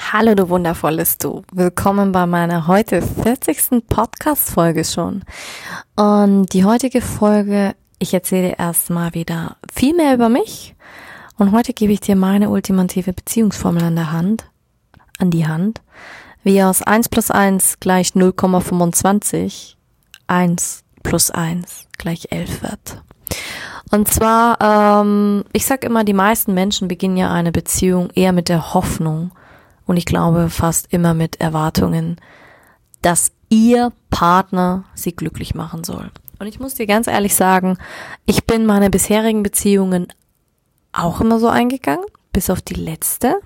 Hallo du wundervolles Du. Willkommen bei meiner heute 40. Podcast-Folge schon. Und die heutige Folge, ich erzähle erstmal wieder viel mehr über mich. Und heute gebe ich dir meine ultimative Beziehungsformel an der Hand, an die Hand, wie aus 1 plus 1 gleich 0,25 1 plus 1 gleich 11 wird. Und zwar, ähm, ich sag immer, die meisten Menschen beginnen ja eine Beziehung eher mit der Hoffnung und ich glaube fast immer mit Erwartungen, dass ihr Partner sie glücklich machen soll. Und ich muss dir ganz ehrlich sagen, ich bin meine bisherigen Beziehungen auch immer so eingegangen, bis auf die letzte.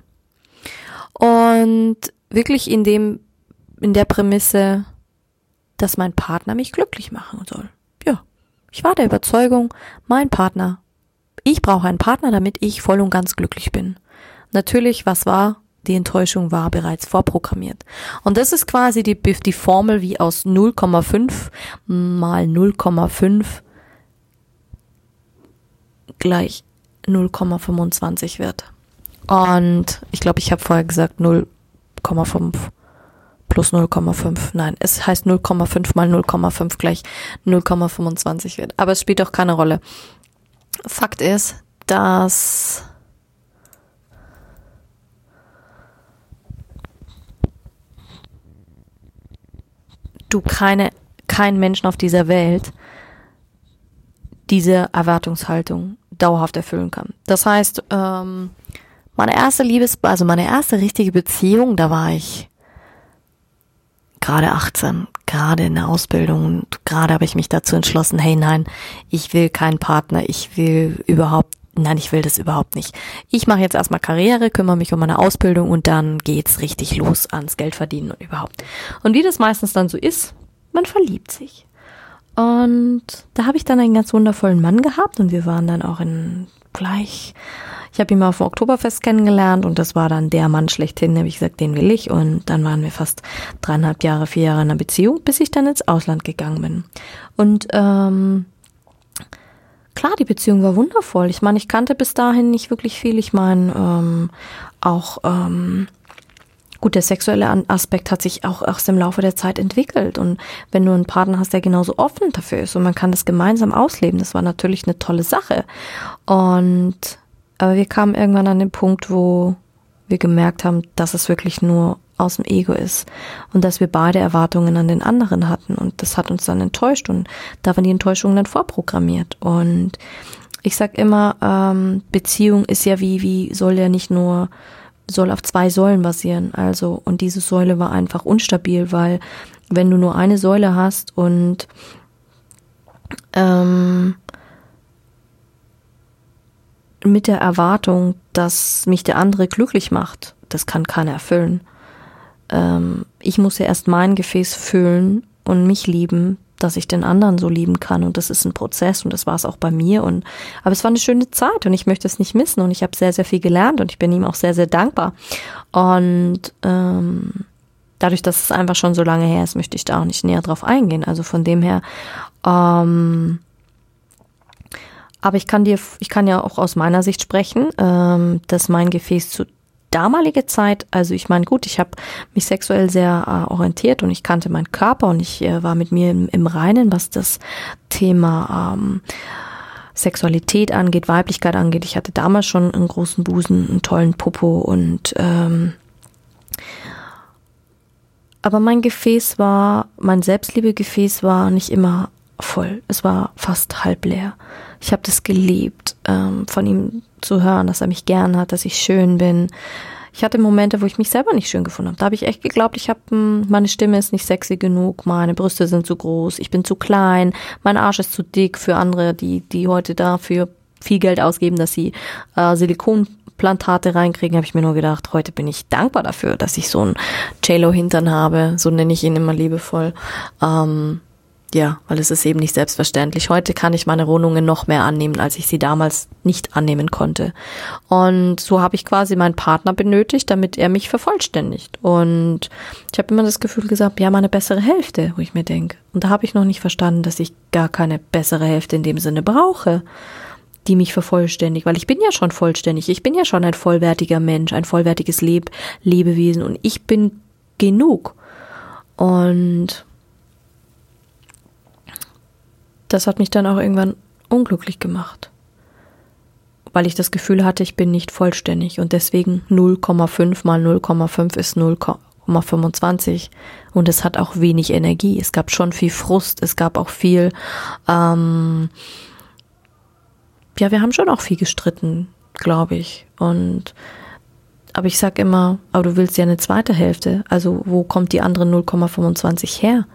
Und wirklich in dem, in der Prämisse, dass mein Partner mich glücklich machen soll. Ja. Ich war der Überzeugung, mein Partner, ich brauche einen Partner, damit ich voll und ganz glücklich bin. Natürlich, was war? Die Enttäuschung war bereits vorprogrammiert. Und das ist quasi die, die Formel, wie aus 0,5 mal 0,5 gleich 0,25 wird. Und ich glaube, ich habe vorher gesagt 0,5 plus 0,5. Nein, es heißt 0,5 mal 0,5 gleich 0,25 wird. Aber es spielt auch keine Rolle. Fakt ist, dass du keine, kein Menschen auf dieser Welt diese Erwartungshaltung dauerhaft erfüllen kann. Das heißt, ähm, meine erste Liebes, also meine erste richtige Beziehung, da war ich gerade 18, gerade in der Ausbildung und gerade habe ich mich dazu entschlossen, hey nein, ich will keinen Partner, ich will überhaupt, nein, ich will das überhaupt nicht. Ich mache jetzt erstmal Karriere, kümmere mich um meine Ausbildung und dann geht's richtig los ans Geld verdienen und überhaupt. Und wie das meistens dann so ist, man verliebt sich. Und da habe ich dann einen ganz wundervollen Mann gehabt und wir waren dann auch in gleich ich habe ihn mal auf dem Oktoberfest kennengelernt und das war dann der Mann schlechthin, habe ich gesagt, den will ich. Und dann waren wir fast dreieinhalb Jahre, vier Jahre in einer Beziehung, bis ich dann ins Ausland gegangen bin. Und ähm, klar, die Beziehung war wundervoll. Ich meine, ich kannte bis dahin nicht wirklich viel. Ich meine, ähm, auch ähm, gut, der sexuelle Aspekt hat sich auch erst im Laufe der Zeit entwickelt. Und wenn du einen Partner hast, der genauso offen dafür ist und man kann das gemeinsam ausleben, das war natürlich eine tolle Sache. Und aber wir kamen irgendwann an den Punkt, wo wir gemerkt haben, dass es wirklich nur aus dem Ego ist und dass wir beide Erwartungen an den anderen hatten und das hat uns dann enttäuscht und da waren die Enttäuschungen dann vorprogrammiert und ich sag immer, ähm, Beziehung ist ja wie, wie soll ja nicht nur, soll auf zwei Säulen basieren, also und diese Säule war einfach unstabil, weil wenn du nur eine Säule hast und ähm, mit der Erwartung, dass mich der andere glücklich macht. Das kann keiner erfüllen. Ähm, ich muss ja erst mein Gefäß füllen und mich lieben, dass ich den anderen so lieben kann. Und das ist ein Prozess und das war es auch bei mir. Und aber es war eine schöne Zeit und ich möchte es nicht missen. Und ich habe sehr, sehr viel gelernt und ich bin ihm auch sehr, sehr dankbar. Und ähm, dadurch, dass es einfach schon so lange her ist, möchte ich da auch nicht näher drauf eingehen. Also von dem her, ähm, aber ich kann dir, ich kann ja auch aus meiner Sicht sprechen, ähm, dass mein Gefäß zu damalige Zeit, also ich meine, gut, ich habe mich sexuell sehr äh, orientiert und ich kannte meinen Körper und ich äh, war mit mir im, im Reinen, was das Thema ähm, Sexualität angeht, Weiblichkeit angeht. Ich hatte damals schon einen großen Busen, einen tollen Popo und ähm, aber mein Gefäß war, mein Selbstliebegefäß war nicht immer voll. Es war fast halb leer. Ich habe das geliebt, ähm, von ihm zu hören, dass er mich gern hat, dass ich schön bin. Ich hatte Momente, wo ich mich selber nicht schön gefunden habe. Da habe ich echt geglaubt, ich habe hm, meine Stimme ist nicht sexy genug, meine Brüste sind zu groß, ich bin zu klein, mein Arsch ist zu dick für andere, die die heute dafür viel Geld ausgeben, dass sie äh, Silikon Implantate reinkriegen, habe ich mir nur gedacht, heute bin ich dankbar dafür, dass ich so einen JLo-Hintern habe, so nenne ich ihn immer liebevoll. Ähm, ja, weil es ist eben nicht selbstverständlich. Heute kann ich meine Wohnungen noch mehr annehmen, als ich sie damals nicht annehmen konnte. Und so habe ich quasi meinen Partner benötigt, damit er mich vervollständigt. Und ich habe immer das Gefühl gesagt, ja, meine bessere Hälfte, wo ich mir denke. Und da habe ich noch nicht verstanden, dass ich gar keine bessere Hälfte in dem Sinne brauche, die mich vervollständigt, weil ich bin ja schon vollständig. Ich bin ja schon ein vollwertiger Mensch, ein vollwertiges Leb Lebewesen und ich bin genug. Und das hat mich dann auch irgendwann unglücklich gemacht, weil ich das Gefühl hatte, ich bin nicht vollständig und deswegen 0,5 mal 0,5 ist 0,25 und es hat auch wenig Energie. Es gab schon viel Frust, es gab auch viel, ähm, ja, wir haben schon auch viel gestritten, glaube ich. Und aber ich sag immer, aber du willst ja eine zweite Hälfte, also wo kommt die andere 0,25 her?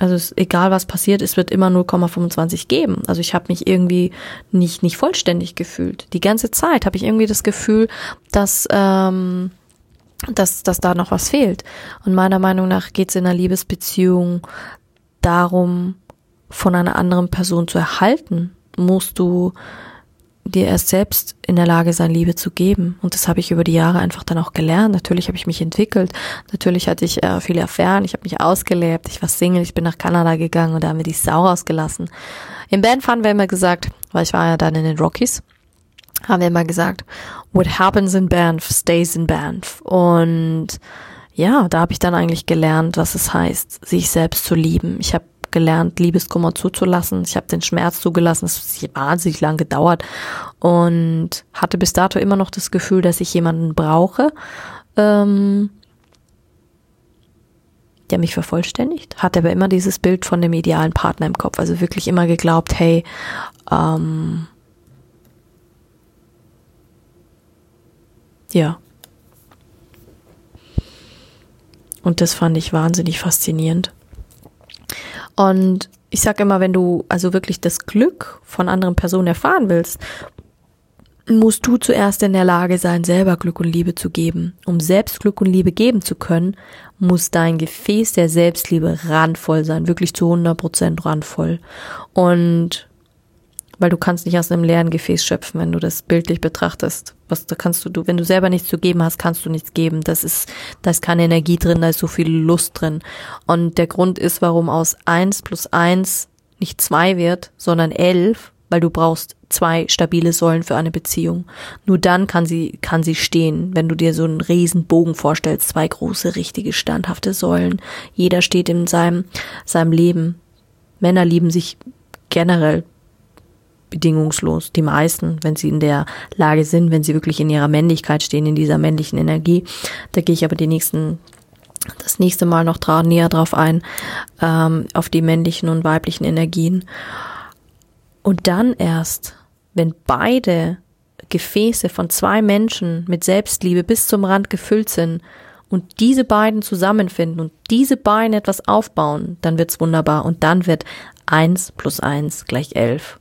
Also es, egal was passiert, es wird immer 0,25 geben. Also ich habe mich irgendwie nicht nicht vollständig gefühlt. Die ganze Zeit habe ich irgendwie das Gefühl, dass ähm, dass, dass da noch was fehlt. Und meiner Meinung nach geht es in einer Liebesbeziehung darum, von einer anderen Person zu erhalten, musst du dir erst selbst in der Lage sein, Liebe zu geben. Und das habe ich über die Jahre einfach dann auch gelernt. Natürlich habe ich mich entwickelt. Natürlich hatte ich äh, viele Affären. Ich habe mich ausgelebt. Ich war Single. Ich bin nach Kanada gegangen und da haben wir die Sau rausgelassen. Im Band haben wir immer gesagt, weil ich war ja dann in den Rockies, haben wir immer gesagt, what happens in Banff stays in Banff. Und ja, da habe ich dann eigentlich gelernt, was es heißt, sich selbst zu lieben. Ich habe gelernt, Liebeskummer zuzulassen. Ich habe den Schmerz zugelassen. Es hat wahnsinnig lang gedauert und hatte bis dato immer noch das Gefühl, dass ich jemanden brauche, ähm, der mich vervollständigt. Hatte aber immer dieses Bild von dem idealen Partner im Kopf. Also wirklich immer geglaubt, hey, ähm, ja. Und das fand ich wahnsinnig faszinierend. Und ich sage immer, wenn du also wirklich das Glück von anderen Personen erfahren willst, musst du zuerst in der Lage sein, selber Glück und Liebe zu geben. Um selbst Glück und Liebe geben zu können, muss dein Gefäß der Selbstliebe randvoll sein, wirklich zu 100 Prozent randvoll. Und weil du kannst nicht aus einem leeren Gefäß schöpfen, wenn du das bildlich betrachtest. Was da kannst du, du, wenn du selber nichts zu geben hast, kannst du nichts geben. Das ist, da ist keine Energie drin, da ist so viel Lust drin. Und der Grund ist, warum aus eins plus eins nicht zwei wird, sondern elf, weil du brauchst zwei stabile Säulen für eine Beziehung. Nur dann kann sie, kann sie stehen. Wenn du dir so einen riesen Bogen vorstellst, zwei große, richtige, standhafte Säulen. Jeder steht in seinem, seinem Leben. Männer lieben sich generell bedingungslos. Die meisten, wenn sie in der Lage sind, wenn sie wirklich in ihrer Männlichkeit stehen, in dieser männlichen Energie. Da gehe ich aber die nächsten das nächste Mal noch dra näher drauf ein, ähm, auf die männlichen und weiblichen Energien. Und dann erst, wenn beide Gefäße von zwei Menschen mit Selbstliebe bis zum Rand gefüllt sind und diese beiden zusammenfinden und diese beiden etwas aufbauen, dann wird's wunderbar und dann wird eins plus eins gleich elf.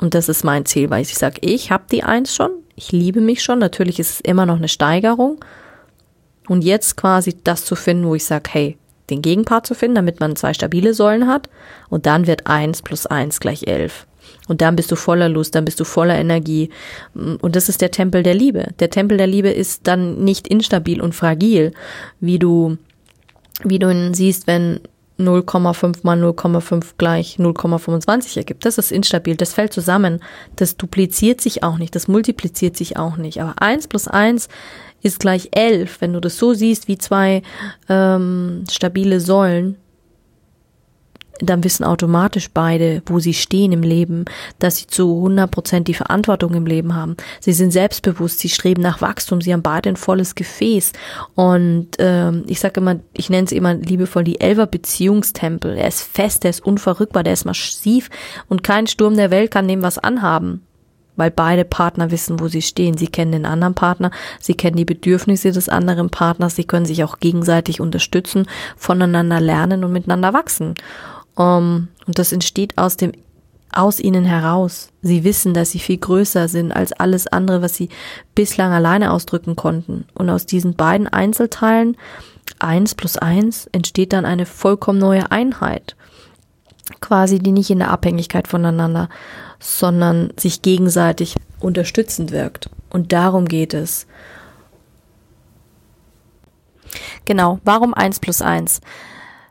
Und das ist mein Ziel, weil ich sage, ich habe die Eins schon, ich liebe mich schon, natürlich ist es immer noch eine Steigerung. Und jetzt quasi das zu finden, wo ich sage, hey, den Gegenpart zu finden, damit man zwei stabile Säulen hat. Und dann wird eins plus eins gleich elf. Und dann bist du voller Lust, dann bist du voller Energie. Und das ist der Tempel der Liebe. Der Tempel der Liebe ist dann nicht instabil und fragil, wie du, wie du ihn siehst, wenn 0,5 mal 0,5 gleich 0,25 ergibt. Das ist instabil, das fällt zusammen, das dupliziert sich auch nicht, das multipliziert sich auch nicht. Aber 1 plus 1 ist gleich 11. Wenn du das so siehst wie zwei ähm, stabile Säulen, dann wissen automatisch beide, wo sie stehen im Leben, dass sie zu 100 Prozent die Verantwortung im Leben haben. Sie sind selbstbewusst, sie streben nach Wachstum, sie haben beide ein volles Gefäß. Und ähm, ich sage immer, ich nenne es immer liebevoll die Elver Beziehungstempel. Er ist fest, er ist unverrückbar, der ist massiv und kein Sturm der Welt kann dem was anhaben weil beide Partner wissen, wo sie stehen. Sie kennen den anderen Partner, sie kennen die Bedürfnisse des anderen Partners, sie können sich auch gegenseitig unterstützen, voneinander lernen und miteinander wachsen. Um, ähm, und das entsteht aus dem aus ihnen heraus. Sie wissen, dass sie viel größer sind als alles andere, was sie bislang alleine ausdrücken konnten. Und aus diesen beiden Einzelteilen, eins plus eins, entsteht dann eine vollkommen neue Einheit. Quasi, die nicht in der Abhängigkeit voneinander, sondern sich gegenseitig unterstützend wirkt. Und darum geht es. Genau, warum eins plus eins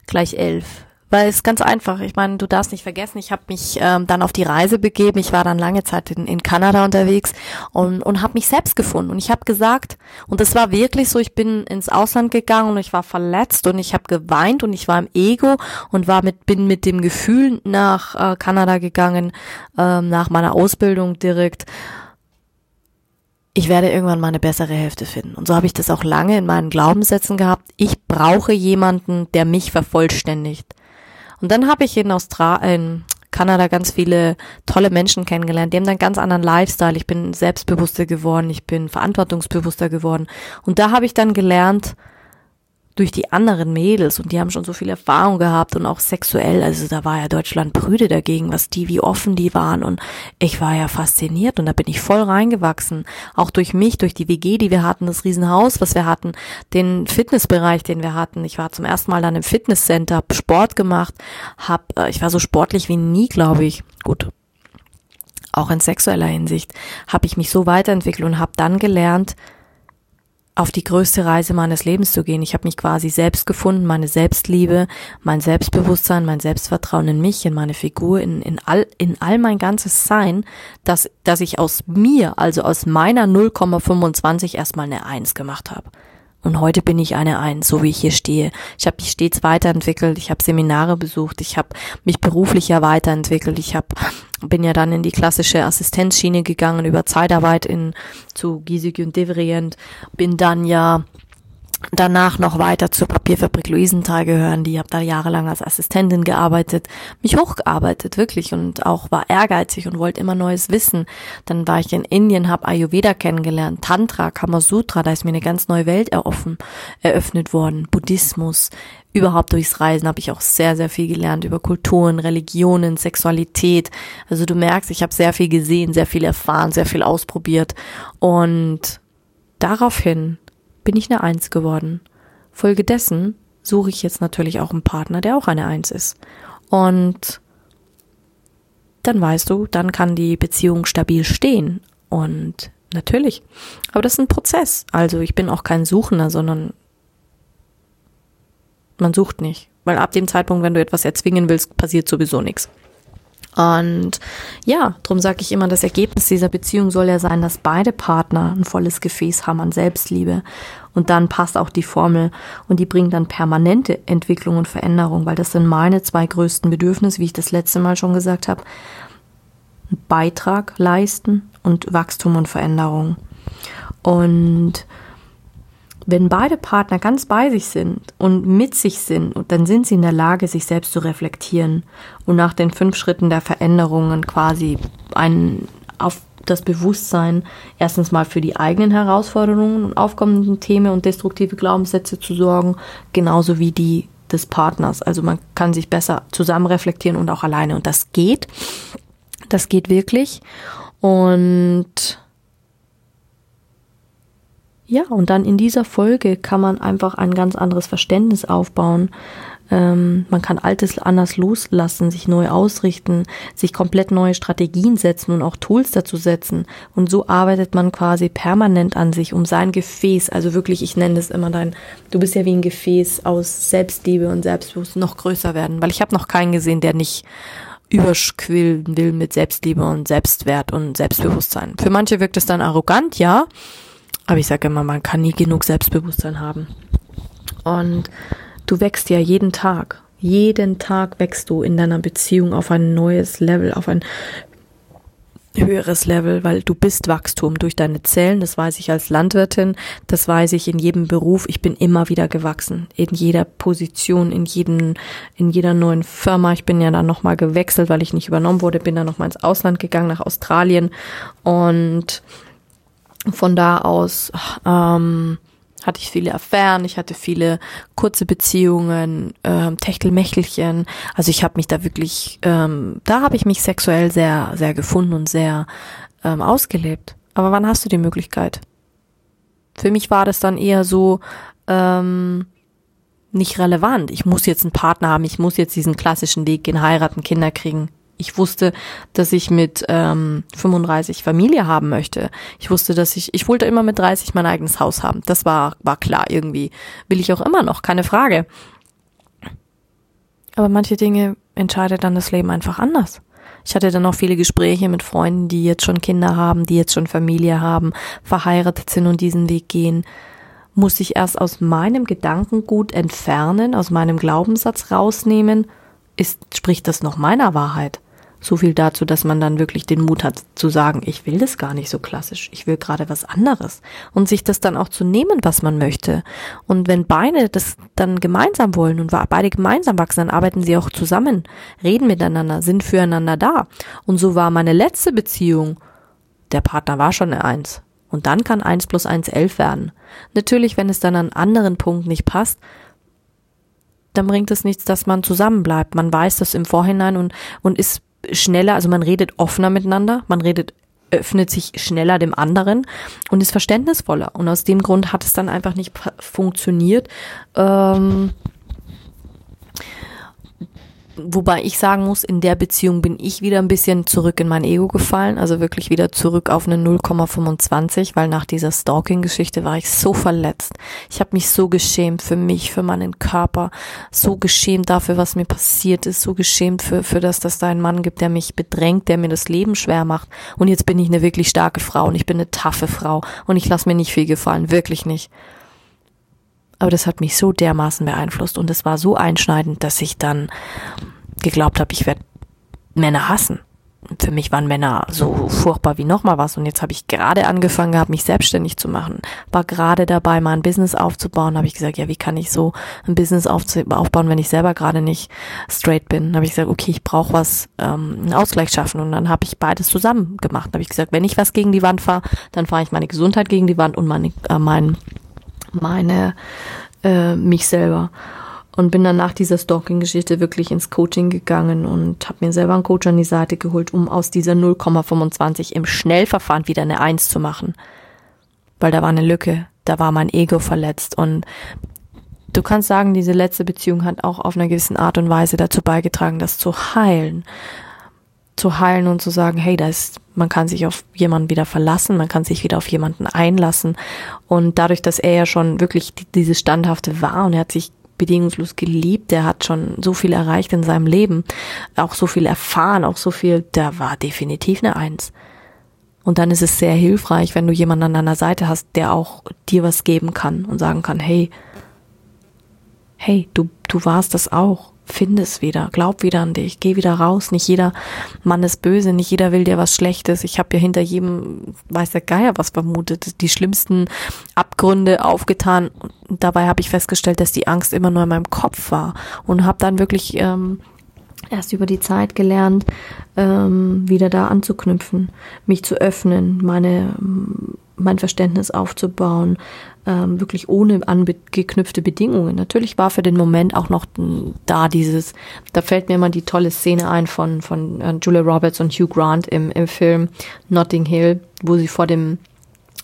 gleich elf? Weil es ganz einfach, ich meine, du darfst nicht vergessen, ich habe mich ähm, dann auf die Reise begeben, ich war dann lange Zeit in, in Kanada unterwegs und, und habe mich selbst gefunden. Und ich habe gesagt, und das war wirklich so, ich bin ins Ausland gegangen und ich war verletzt und ich habe geweint und ich war im Ego und war mit, bin mit dem Gefühl nach äh, Kanada gegangen, ähm, nach meiner Ausbildung direkt ich werde irgendwann mal eine bessere Hälfte finden. Und so habe ich das auch lange in meinen Glaubenssätzen gehabt. Ich brauche jemanden, der mich vervollständigt. Und dann habe ich in Australien, Kanada ganz viele tolle Menschen kennengelernt. Die haben dann ganz anderen Lifestyle. Ich bin selbstbewusster geworden, ich bin verantwortungsbewusster geworden. Und da habe ich dann gelernt, durch die anderen Mädels und die haben schon so viel Erfahrung gehabt und auch sexuell, also da war ja Deutschland Brüde dagegen, was die, wie offen die waren und ich war ja fasziniert und da bin ich voll reingewachsen, auch durch mich, durch die WG, die wir hatten, das Riesenhaus, was wir hatten, den Fitnessbereich, den wir hatten. Ich war zum ersten Mal dann im Fitnesscenter, hab Sport gemacht, hab, äh, ich war so sportlich wie nie, glaube ich. Gut, auch in sexueller Hinsicht habe ich mich so weiterentwickelt und habe dann gelernt, auf die größte Reise meines Lebens zu gehen. Ich habe mich quasi selbst gefunden, meine Selbstliebe, mein Selbstbewusstsein, mein Selbstvertrauen in mich, in meine Figur, in, in, all, in all mein ganzes Sein, dass, dass ich aus mir, also aus meiner 0,25 erstmal eine Eins gemacht habe. Und heute bin ich eine Eins, so wie ich hier stehe. Ich habe mich stets weiterentwickelt, ich habe Seminare besucht, ich habe mich beruflich ja weiterentwickelt, ich habe bin ja dann in die klassische Assistenzschiene gegangen über Zeitarbeit in zu Giesecke und Devrient, bin dann ja danach noch weiter zur Papierfabrik Luisenthal gehören. Die habe da jahrelang als Assistentin gearbeitet, mich hochgearbeitet, wirklich und auch war ehrgeizig und wollte immer Neues wissen. Dann war ich in Indien, habe Ayurveda kennengelernt, Tantra, Kamasutra, da ist mir eine ganz neue Welt eroffen, eröffnet worden, Buddhismus. Überhaupt durchs Reisen habe ich auch sehr, sehr viel gelernt über Kulturen, Religionen, Sexualität. Also du merkst, ich habe sehr viel gesehen, sehr viel erfahren, sehr viel ausprobiert und daraufhin bin ich eine Eins geworden. Folgedessen suche ich jetzt natürlich auch einen Partner, der auch eine Eins ist. Und dann weißt du, dann kann die Beziehung stabil stehen. Und natürlich. Aber das ist ein Prozess. Also ich bin auch kein Suchender, sondern man sucht nicht. Weil ab dem Zeitpunkt, wenn du etwas erzwingen willst, passiert sowieso nichts. Und ja, darum sage ich immer, das Ergebnis dieser Beziehung soll ja sein, dass beide Partner ein volles Gefäß haben an Selbstliebe. Und dann passt auch die Formel und die bringt dann permanente Entwicklung und Veränderung, weil das sind meine zwei größten Bedürfnisse, wie ich das letzte Mal schon gesagt habe. Beitrag leisten und Wachstum und Veränderung. Und wenn beide Partner ganz bei sich sind und mit sich sind, dann sind sie in der Lage, sich selbst zu reflektieren und nach den fünf Schritten der Veränderungen quasi ein, auf das Bewusstsein erstens mal für die eigenen Herausforderungen und aufkommenden Themen und destruktive Glaubenssätze zu sorgen, genauso wie die des Partners. Also man kann sich besser zusammen reflektieren und auch alleine. Und das geht. Das geht wirklich. Und ja, und dann in dieser Folge kann man einfach ein ganz anderes Verständnis aufbauen. Ähm, man kann Altes anders loslassen, sich neu ausrichten, sich komplett neue Strategien setzen und auch Tools dazu setzen. Und so arbeitet man quasi permanent an sich, um sein Gefäß, also wirklich, ich nenne das immer dein, du bist ja wie ein Gefäß aus Selbstliebe und Selbstbewusstsein noch größer werden. Weil ich habe noch keinen gesehen, der nicht überquillen will mit Selbstliebe und Selbstwert und Selbstbewusstsein. Für manche wirkt es dann arrogant, ja. Aber ich sage immer, man kann nie genug Selbstbewusstsein haben. Und du wächst ja jeden Tag. Jeden Tag wächst du in deiner Beziehung auf ein neues Level, auf ein höheres Level, weil du bist Wachstum durch deine Zellen, das weiß ich als Landwirtin, das weiß ich in jedem Beruf, ich bin immer wieder gewachsen, in jeder Position, in jedem, in jeder neuen Firma, ich bin ja dann nochmal gewechselt, weil ich nicht übernommen wurde, bin dann nochmal ins Ausland gegangen, nach Australien. Und von da aus ähm, hatte ich viele Affären, ich hatte viele kurze Beziehungen, ähm, Techtelmächtelchen. Also ich habe mich da wirklich, ähm, da habe ich mich sexuell sehr, sehr gefunden und sehr ähm, ausgelebt. Aber wann hast du die Möglichkeit? Für mich war das dann eher so ähm, nicht relevant. Ich muss jetzt einen Partner haben, ich muss jetzt diesen klassischen Weg gehen, heiraten, Kinder kriegen. Ich wusste, dass ich mit ähm, 35 Familie haben möchte. Ich wusste, dass ich, ich wollte immer mit 30 mein eigenes Haus haben. Das war, war klar irgendwie. Will ich auch immer noch, keine Frage. Aber manche Dinge entscheidet dann das Leben einfach anders. Ich hatte dann auch viele Gespräche mit Freunden, die jetzt schon Kinder haben, die jetzt schon Familie haben, verheiratet sind und diesen Weg gehen. Muss ich erst aus meinem Gedankengut entfernen, aus meinem Glaubenssatz rausnehmen, ist, spricht das noch meiner Wahrheit? So viel dazu, dass man dann wirklich den Mut hat zu sagen, ich will das gar nicht so klassisch, ich will gerade was anderes und sich das dann auch zu nehmen, was man möchte. Und wenn beide das dann gemeinsam wollen und beide gemeinsam wachsen, dann arbeiten sie auch zusammen, reden miteinander, sind füreinander da. Und so war meine letzte Beziehung. Der Partner war schon eine Eins. Und dann kann eins plus eins elf werden. Natürlich, wenn es dann an anderen Punkten nicht passt, dann bringt es nichts, dass man zusammenbleibt. Man weiß das im Vorhinein und, und ist schneller, also man redet offener miteinander, man redet öffnet sich schneller dem anderen und ist verständnisvoller. Und aus dem Grund hat es dann einfach nicht funktioniert. Ähm, wobei ich sagen muss, in der Beziehung bin ich wieder ein bisschen zurück in mein Ego gefallen, also wirklich wieder zurück auf eine 0,25, weil nach dieser Stalking-Geschichte war ich so verletzt. Ich habe mich so geschämt für mich, für meinen Körper, so geschämt dafür, was mir passiert ist, so geschämt für, für das, dass da einen Mann gibt, der mich bedrängt, der mir das Leben schwer macht. Und jetzt bin ich eine wirklich starke Frau und ich bin eine taffe Frau und ich lasse mir nicht viel gefallen, wirklich nicht. Aber das hat mich so dermaßen beeinflusst und es war so einschneidend, dass ich dann geglaubt habe, ich werde Männer hassen. Für mich waren Männer so furchtbar wie nochmal was. Und jetzt habe ich gerade angefangen gehabt, mich selbstständig zu machen. War gerade dabei, mal ein Business aufzubauen. Habe ich gesagt, ja, wie kann ich so ein Business aufbauen, wenn ich selber gerade nicht straight bin? Habe ich gesagt, okay, ich brauche was, ähm, einen Ausgleich schaffen. Und dann habe ich beides zusammen gemacht. Habe ich gesagt, wenn ich was gegen die Wand fahre, dann fahre ich meine Gesundheit gegen die Wand und meine, äh, mein meine äh, mich selber. Und bin dann nach dieser Stalking-Geschichte wirklich ins Coaching gegangen und habe mir selber einen Coach an die Seite geholt, um aus dieser 0,25 im Schnellverfahren wieder eine 1 zu machen. Weil da war eine Lücke, da war mein Ego verletzt. Und du kannst sagen, diese letzte Beziehung hat auch auf einer gewissen Art und Weise dazu beigetragen, das zu heilen zu heilen und zu sagen, hey, da ist, man kann sich auf jemanden wieder verlassen, man kann sich wieder auf jemanden einlassen. Und dadurch, dass er ja schon wirklich dieses Standhafte war und er hat sich bedingungslos geliebt, der hat schon so viel erreicht in seinem Leben, auch so viel erfahren, auch so viel, der war definitiv eine Eins. Und dann ist es sehr hilfreich, wenn du jemanden an deiner Seite hast, der auch dir was geben kann und sagen kann, hey, hey, du, du warst das auch finde es wieder, glaub wieder an dich, geh wieder raus. Nicht jeder Mann ist böse, nicht jeder will dir was Schlechtes. Ich habe ja hinter jedem, weiß der Geier was vermutet, die schlimmsten Abgründe aufgetan. Und dabei habe ich festgestellt, dass die Angst immer nur in meinem Kopf war und habe dann wirklich ähm, erst über die Zeit gelernt, ähm, wieder da anzuknüpfen, mich zu öffnen, meine mein Verständnis aufzubauen, ähm, wirklich ohne angeknüpfte Bedingungen. Natürlich war für den Moment auch noch da dieses, da fällt mir immer die tolle Szene ein von, von äh, Julia Roberts und Hugh Grant im, im Film Notting Hill, wo sie vor dem,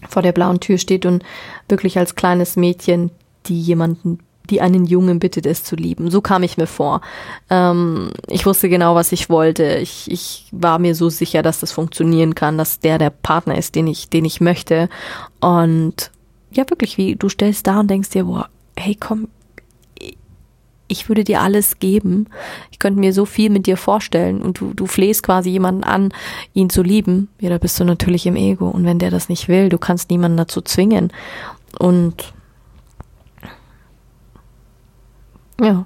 vor der blauen Tür steht und wirklich als kleines Mädchen, die jemanden die einen Jungen bittet, es zu lieben. So kam ich mir vor. Ähm, ich wusste genau, was ich wollte. Ich, ich war mir so sicher, dass das funktionieren kann, dass der der Partner ist, den ich, den ich möchte. Und ja, wirklich, wie du stellst da und denkst dir, boah, hey, komm, ich würde dir alles geben. Ich könnte mir so viel mit dir vorstellen und du, du flehst quasi jemanden an, ihn zu lieben. Ja, da bist du natürlich im Ego. Und wenn der das nicht will, du kannst niemanden dazu zwingen. Und ja,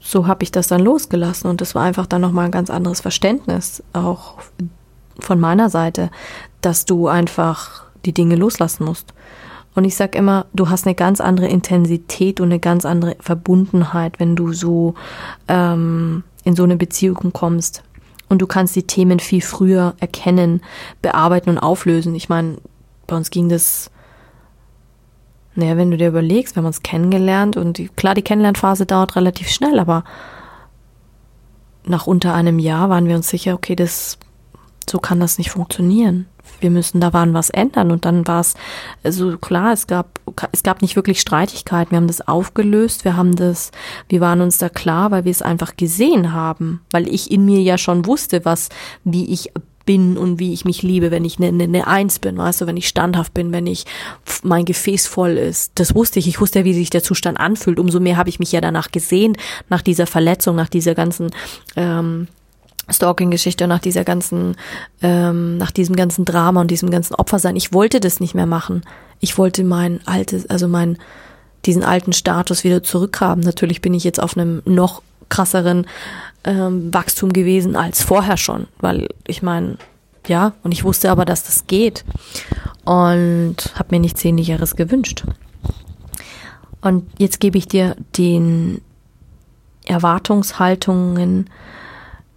so habe ich das dann losgelassen und das war einfach dann nochmal ein ganz anderes Verständnis, auch von meiner Seite, dass du einfach die Dinge loslassen musst. Und ich sag immer, du hast eine ganz andere Intensität und eine ganz andere Verbundenheit, wenn du so ähm, in so eine Beziehung kommst. Und du kannst die Themen viel früher erkennen, bearbeiten und auflösen. Ich meine, bei uns ging das Naja, wenn du dir überlegst, wir haben uns kennengelernt und die, klar, die Kennenlernphase dauert relativ schnell, aber nach unter einem Jahr waren wir uns sicher, okay, das, so kann das nicht funktionieren. Wir müssen da waren was ändern und dann war es, also klar, es gab, es gab nicht wirklich Streitigkeiten. Wir haben das aufgelöst, wir haben das, wir waren uns da klar, weil wir es einfach gesehen haben, weil ich in mir ja schon wusste, was, wie ich bin und wie ich mich liebe, wenn ich eine, eine, eine Eins bin, weißt du, wenn ich standhaft bin, wenn ich mein Gefäß voll ist. Das wusste ich. Ich wusste ja, wie sich der Zustand anfühlt. Umso mehr habe ich mich ja danach gesehen, nach dieser Verletzung, nach dieser ganzen ähm, Stalking-Geschichte und nach dieser ganzen, ähm, nach diesem ganzen Drama und diesem ganzen Opfer sein. Ich wollte das nicht mehr machen. Ich wollte mein altes, also mein, diesen alten Status wieder zurückhaben. Natürlich bin ich jetzt auf einem noch krasseren ähm, Wachstum gewesen als vorher schon, weil ich meine, ja, und ich wusste aber, dass das geht und habe mir nichts Ähnlicheres gewünscht. Und jetzt gebe ich dir den Erwartungshaltungen,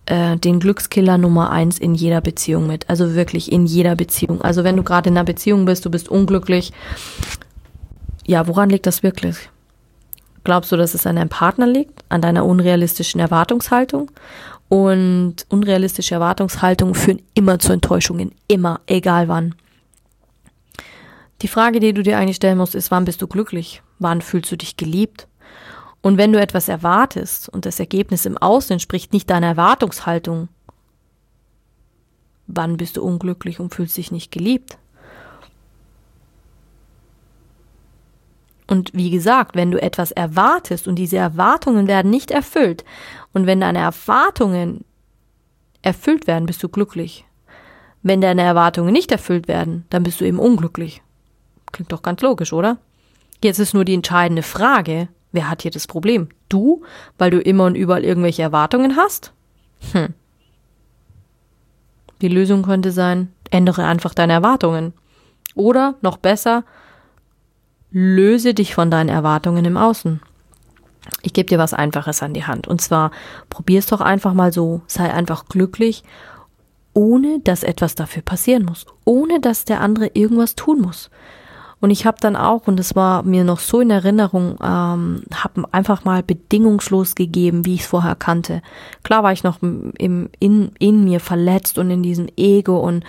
äh, den Glückskiller Nummer eins in jeder Beziehung mit. Also wirklich in jeder Beziehung. Also wenn du gerade in einer Beziehung bist, du bist unglücklich, ja, woran liegt das wirklich? Glaubst du, dass es an deinem Partner liegt, an deiner unrealistischen Erwartungshaltung? Und unrealistische Erwartungshaltungen führen immer zu Enttäuschungen, immer, egal wann. Die Frage, die du dir eigentlich stellen musst, ist, wann bist du glücklich? Wann fühlst du dich geliebt? Und wenn du etwas erwartest und das Ergebnis im Außen entspricht nicht deiner Erwartungshaltung, wann bist du unglücklich und fühlst dich nicht geliebt? Und wie gesagt, wenn du etwas erwartest und diese Erwartungen werden nicht erfüllt und wenn deine Erwartungen erfüllt werden, bist du glücklich. Wenn deine Erwartungen nicht erfüllt werden, dann bist du eben unglücklich. Klingt doch ganz logisch, oder? Jetzt ist nur die entscheidende Frage, wer hat hier das Problem? Du, weil du immer und überall irgendwelche Erwartungen hast? Hm. Die Lösung könnte sein, ändere einfach deine Erwartungen. Oder, noch besser, löse dich von deinen Erwartungen im Außen. Ich gebe dir was Einfaches an die Hand. Und zwar probier es doch einfach mal so, sei einfach glücklich, ohne dass etwas dafür passieren muss, ohne dass der andere irgendwas tun muss. Und ich habe dann auch, und das war mir noch so in Erinnerung, ähm, habe einfach mal bedingungslos gegeben, wie ich es vorher kannte. Klar war ich noch im, in, in mir verletzt und in diesem Ego und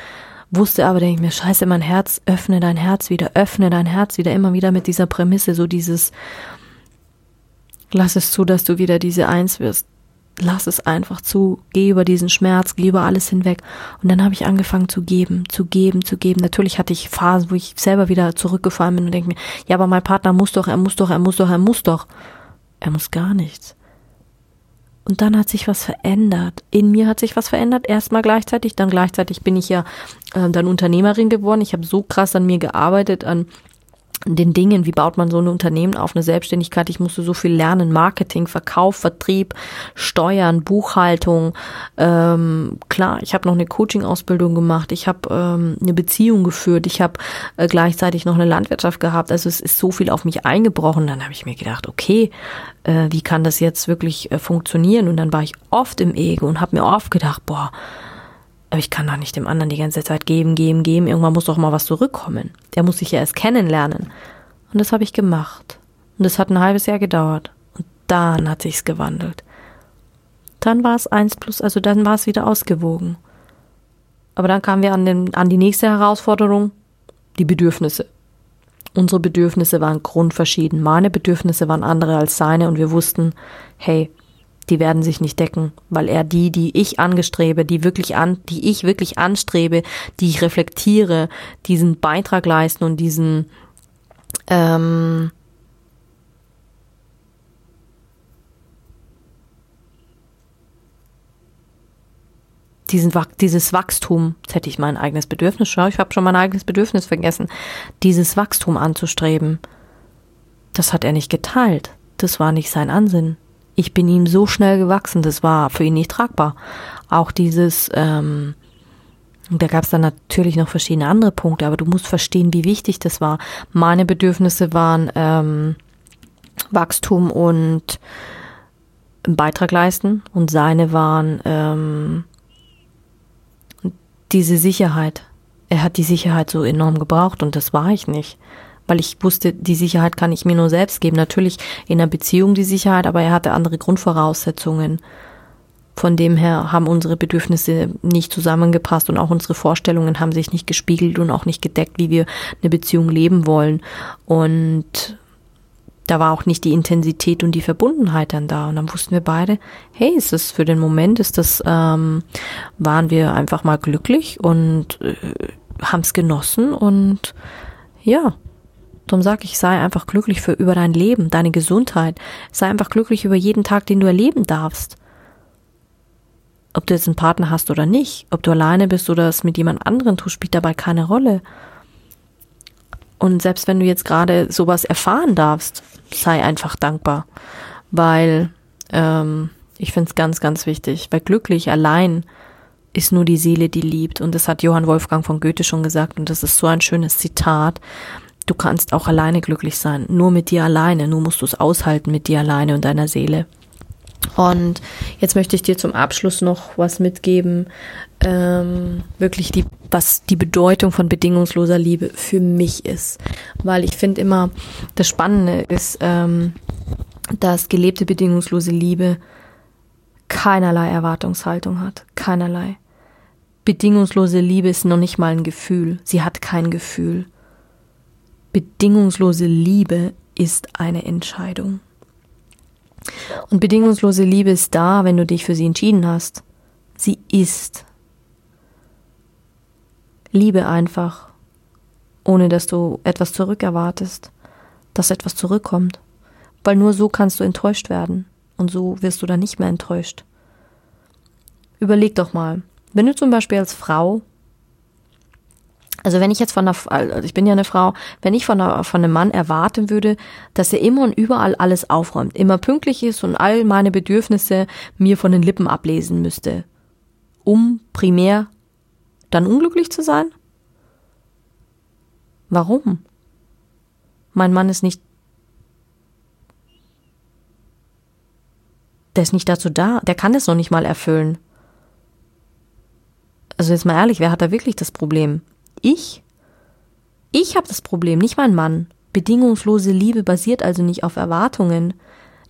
wusste aber, denke ich mir, scheiße, mein Herz, öffne dein Herz wieder, öffne dein Herz wieder, immer wieder mit dieser Prämisse, so dieses, lass es zu, dass du wieder diese Eins wirst. Lass es einfach zu, geh über diesen Schmerz, geh über alles hinweg. Und dann habe ich angefangen zu geben, zu geben, zu geben. Natürlich hatte ich Phasen, wo ich selber wieder zurückgefallen bin und denke mir, ja, aber mein Partner muss doch, er muss doch, er muss doch, er muss doch. Er muss gar nichts. Und dann hat sich was verändert. In mir hat sich was verändert. Erstmal gleichzeitig, dann gleichzeitig bin ich ja äh, dann Unternehmerin geworden. Ich habe so krass an mir gearbeitet, an den Dingen, wie baut man so ein Unternehmen auf, eine Selbstständigkeit. Ich musste so viel lernen, Marketing, Verkauf, Vertrieb, Steuern, Buchhaltung. Ähm, klar, ich habe noch eine Coaching-Ausbildung gemacht, ich habe ähm, eine Beziehung geführt, ich habe äh, gleichzeitig noch eine Landwirtschaft gehabt. Also es ist so viel auf mich eingebrochen. Dann habe ich mir gedacht, okay, äh, wie kann das jetzt wirklich äh, funktionieren? Und dann war ich oft im Ego und habe mir oft gedacht, boah, aber ich kann doch nicht dem anderen die ganze Zeit geben, geben, geben. Irgendwann muss doch mal was zurückkommen. Der muss sich ja erst kennenlernen. Und das habe ich gemacht. Und das hat ein halbes Jahr gedauert. Und dann hat sich's gewandelt. Dann war es eins plus, also dann war es wieder ausgewogen. Aber dann kamen wir an, den, an die nächste Herausforderung, die Bedürfnisse. Unsere Bedürfnisse waren grundverschieden. Meine Bedürfnisse waren andere als seine und wir wussten, hey, die werden sich nicht decken, weil er die, die ich angestrebe, die wirklich an, die ich wirklich anstrebe, die ich reflektiere, diesen Beitrag leisten und diesen ähm, diesen, dieses Wachstum, jetzt hätte ich mein eigenes Bedürfnis, ich habe schon mein eigenes Bedürfnis vergessen, dieses Wachstum anzustreben, das hat er nicht geteilt. Das war nicht sein Ansinn ich bin ihm so schnell gewachsen, das war für ihn nicht tragbar. Auch dieses, ähm, da gab es dann natürlich noch verschiedene andere Punkte, aber du musst verstehen, wie wichtig das war. Meine Bedürfnisse waren ähm, Wachstum und Beitrag leisten und seine waren ähm, diese Sicherheit. Er hat die Sicherheit so enorm gebraucht und das war ich nicht weil ich wusste, die Sicherheit kann ich mir nur selbst geben. Natürlich in einer Beziehung die Sicherheit, aber er hatte andere Grundvoraussetzungen. Von dem her haben unsere Bedürfnisse nicht zusammengepasst und auch unsere Vorstellungen haben sich nicht gespiegelt und auch nicht gedeckt, wie wir eine Beziehung leben wollen. Und da war auch nicht die Intensität und die Verbundenheit dann da. Und dann wussten wir beide, hey, ist das für den Moment, ist das, ähm, waren wir einfach mal glücklich und äh, haben es genossen und ja, darum sage ich, sei einfach glücklich für über dein Leben, deine Gesundheit. Sei einfach glücklich über jeden Tag, den du erleben darfst. Ob du jetzt einen Partner hast oder nicht, ob du alleine bist oder es mit jemand anderen tust, spielt dabei keine Rolle. Und selbst wenn du jetzt gerade sowas erfahren darfst, sei einfach dankbar, weil ähm, ich finde es ganz, ganz wichtig, weil glücklich allein ist nur die Seele, die liebt. Und das hat Johann Wolfgang von Goethe schon gesagt und das ist so ein schönes Zitat. Du kannst auch alleine glücklich sein, nur mit dir alleine, nur musst du es aushalten mit dir alleine und deiner Seele. Und jetzt möchte ich dir zum Abschluss noch was mitgeben, ähm, wirklich die, was die Bedeutung von bedingungsloser Liebe für mich ist. Weil ich finde immer, das Spannende ist, ähm, dass gelebte bedingungslose Liebe keinerlei Erwartungshaltung hat. Keinerlei. Bedingungslose Liebe ist noch nicht mal ein Gefühl. Sie hat kein Gefühl. Bedingungslose Liebe ist eine Entscheidung. Und bedingungslose Liebe ist da, wenn du dich für sie entschieden hast. Sie ist. Liebe einfach, ohne dass du etwas zurückerwartest, dass etwas zurückkommt. Weil nur so kannst du enttäuscht werden. Und so wirst du dann nicht mehr enttäuscht. Überleg doch mal, wenn du zum Beispiel als Frau also wenn ich jetzt von einer, also ich bin ja eine Frau, wenn ich von, einer, von einem Mann erwarten würde, dass er immer und überall alles aufräumt, immer pünktlich ist und all meine Bedürfnisse mir von den Lippen ablesen müsste, um primär dann unglücklich zu sein? Warum? Mein Mann ist nicht, der ist nicht dazu da, der kann es noch nicht mal erfüllen. Also jetzt mal ehrlich, wer hat da wirklich das Problem? Ich? Ich habe das Problem, nicht mein Mann. Bedingungslose Liebe basiert also nicht auf Erwartungen.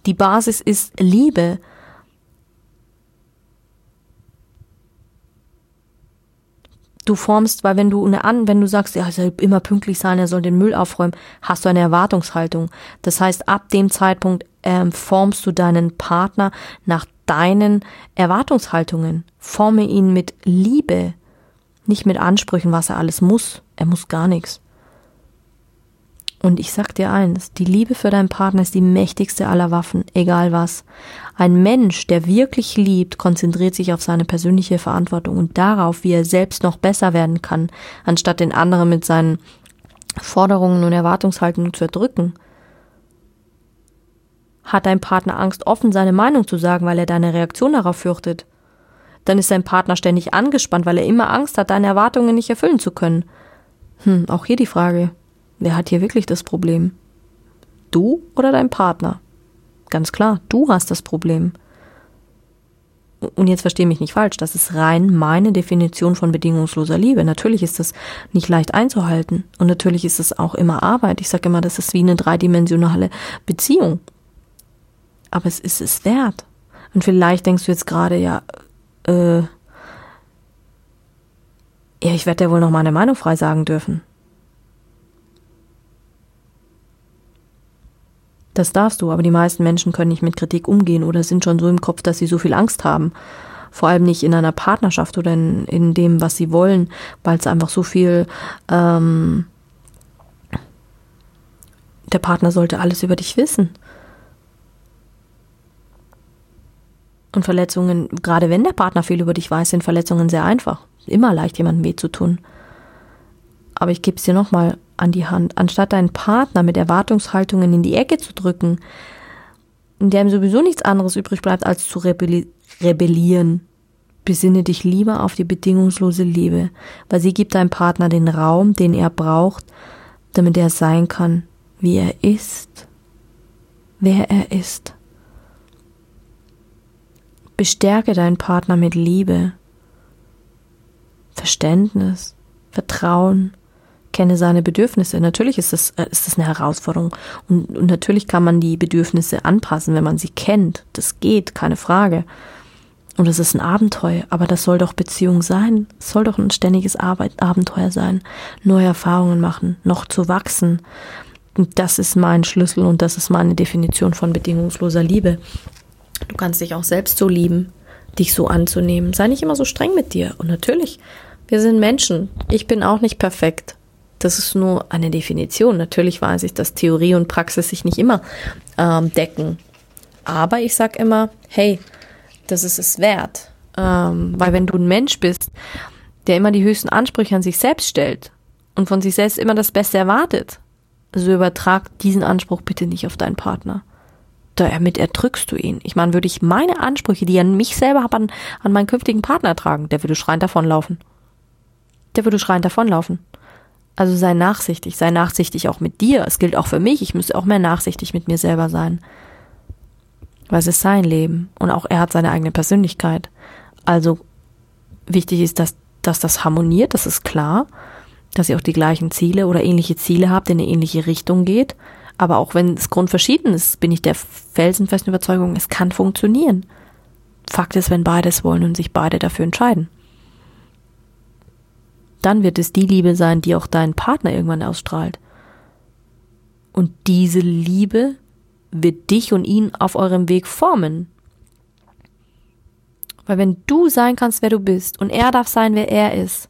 Die Basis ist Liebe. Du formst, weil wenn du eine an, wenn du sagst, ja, er soll immer pünktlich sein, er soll den Müll aufräumen, hast du eine Erwartungshaltung. Das heißt, ab dem Zeitpunkt ähm, formst du deinen Partner nach deinen Erwartungshaltungen. Forme ihn mit Liebe. Nicht mit Ansprüchen, was er alles muss. Er muss gar nichts. Und ich sag dir eins, die Liebe für deinen Partner ist die mächtigste aller Waffen, egal was. Ein Mensch, der wirklich liebt, konzentriert sich auf seine persönliche Verantwortung und darauf, wie er selbst noch besser werden kann, anstatt den anderen mit seinen Forderungen und Erwartungshaltungen zu erdrücken. Hat dein Partner Angst, offen seine Meinung zu sagen, weil er deine Reaktion darauf fürchtet? Dann ist dein Partner ständig angespannt, weil er immer Angst hat, deine Erwartungen nicht erfüllen zu können. Hm, auch hier die Frage, wer hat hier wirklich das Problem? Du oder dein Partner? Ganz klar, du hast das Problem. Und jetzt verstehe mich nicht falsch, das ist rein meine Definition von bedingungsloser Liebe. Natürlich ist das nicht leicht einzuhalten und natürlich ist es auch immer Arbeit. Ich sage immer, das ist wie eine dreidimensionale Beziehung. Aber es ist es wert. Und vielleicht denkst du jetzt gerade, ja, äh, ja, ich werde ja wohl noch meine Meinung frei sagen dürfen. Das darfst du, aber die meisten Menschen können nicht mit Kritik umgehen oder sind schon so im Kopf, dass sie so viel Angst haben. Vor allem nicht in einer Partnerschaft oder in, in dem, was sie wollen, weil es einfach so viel ähm, der Partner sollte alles über dich wissen. Und Verletzungen, gerade wenn der Partner viel über dich weiß, sind Verletzungen sehr einfach. Immer leicht, jemandem weh zu tun. Aber ich gebe es dir nochmal an die Hand. Anstatt deinen Partner mit Erwartungshaltungen in die Ecke zu drücken, in der ihm sowieso nichts anderes übrig bleibt, als zu rebelli rebellieren, besinne dich lieber auf die bedingungslose Liebe, weil sie gibt deinem Partner den Raum, den er braucht, damit er sein kann, wie er ist, wer er ist. Bestärke deinen Partner mit Liebe, Verständnis, Vertrauen, kenne seine Bedürfnisse. Natürlich ist das, äh, ist das eine Herausforderung. Und, und natürlich kann man die Bedürfnisse anpassen, wenn man sie kennt. Das geht, keine Frage. Und das ist ein Abenteuer, aber das soll doch Beziehung sein. Es soll doch ein ständiges Arbeit, Abenteuer sein. Neue Erfahrungen machen, noch zu wachsen. Und das ist mein Schlüssel und das ist meine Definition von bedingungsloser Liebe. Du kannst dich auch selbst so lieben, dich so anzunehmen. Sei nicht immer so streng mit dir. Und natürlich, wir sind Menschen. Ich bin auch nicht perfekt. Das ist nur eine Definition. Natürlich weiß ich, dass Theorie und Praxis sich nicht immer ähm, decken. Aber ich sag immer, hey, das ist es wert. Ähm, weil wenn du ein Mensch bist, der immer die höchsten Ansprüche an sich selbst stellt und von sich selbst immer das Beste erwartet, so übertrag diesen Anspruch bitte nicht auf deinen Partner. Damit erdrückst du ihn. Ich meine, würde ich meine Ansprüche, die ich an mich selber habe, an, an meinen künftigen Partner tragen, der würde schreiend davonlaufen. Der würde schreiend davonlaufen. Also sei nachsichtig, sei nachsichtig auch mit dir. Es gilt auch für mich. Ich müsste auch mehr nachsichtig mit mir selber sein. Weil es ist sein Leben und auch er hat seine eigene Persönlichkeit. Also wichtig ist, dass, dass das harmoniert, das ist klar, dass ihr auch die gleichen Ziele oder ähnliche Ziele habt, in eine ähnliche Richtung geht. Aber auch wenn es grundverschieden ist, bin ich der felsenfesten Überzeugung, es kann funktionieren. Fakt ist, wenn beides wollen und sich beide dafür entscheiden. Dann wird es die Liebe sein, die auch dein Partner irgendwann ausstrahlt. Und diese Liebe wird dich und ihn auf eurem Weg formen. Weil wenn du sein kannst, wer du bist, und er darf sein, wer er ist,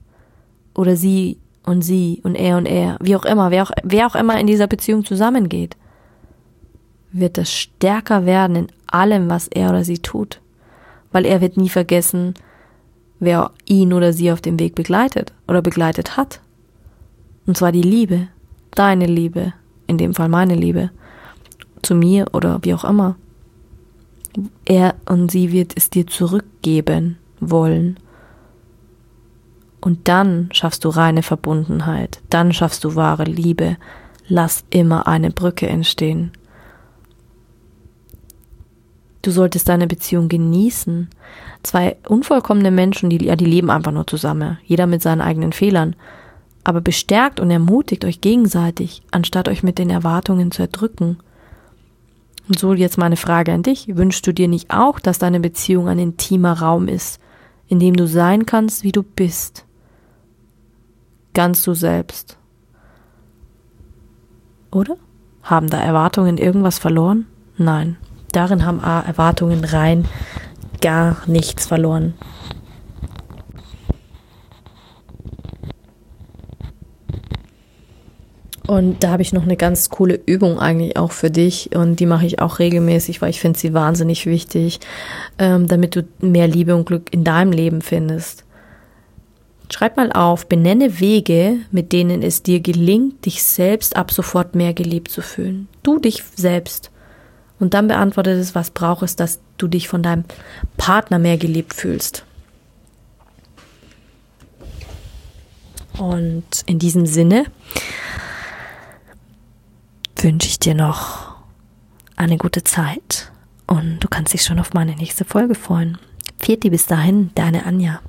oder sie und sie und er und er, wie auch immer, wer auch, wer auch immer in dieser Beziehung zusammengeht, wird das stärker werden in allem, was er oder sie tut. Weil er wird nie vergessen, wer ihn oder sie auf dem Weg begleitet oder begleitet hat. Und zwar die Liebe, deine Liebe, in dem Fall meine Liebe zu mir oder wie auch immer. Er und sie wird es dir zurückgeben wollen. Und dann schaffst du reine Verbundenheit, dann schaffst du wahre Liebe. Lass immer eine Brücke entstehen. Du solltest deine Beziehung genießen. Zwei unvollkommene Menschen, die, ja, die leben einfach nur zusammen, jeder mit seinen eigenen Fehlern. Aber bestärkt und ermutigt euch gegenseitig, anstatt euch mit den Erwartungen zu erdrücken. Und so jetzt meine Frage an dich. Wünschst du dir nicht auch, dass deine Beziehung ein intimer Raum ist, in dem du sein kannst, wie du bist? Ganz du selbst. Oder? Haben da Erwartungen irgendwas verloren? Nein. Darin haben Erwartungen rein gar nichts verloren. Und da habe ich noch eine ganz coole Übung eigentlich auch für dich und die mache ich auch regelmäßig, weil ich finde sie wahnsinnig wichtig, ähm, damit du mehr Liebe und Glück in deinem Leben findest. Schreib mal auf, benenne Wege, mit denen es dir gelingt, dich selbst ab sofort mehr geliebt zu fühlen. Du dich selbst. Und dann beantworte es, was braucht es, dass du dich von deinem Partner mehr geliebt fühlst. Und in diesem Sinne wünsche ich dir noch eine gute Zeit und du kannst dich schon auf meine nächste Folge freuen. Viert die bis dahin, deine Anja.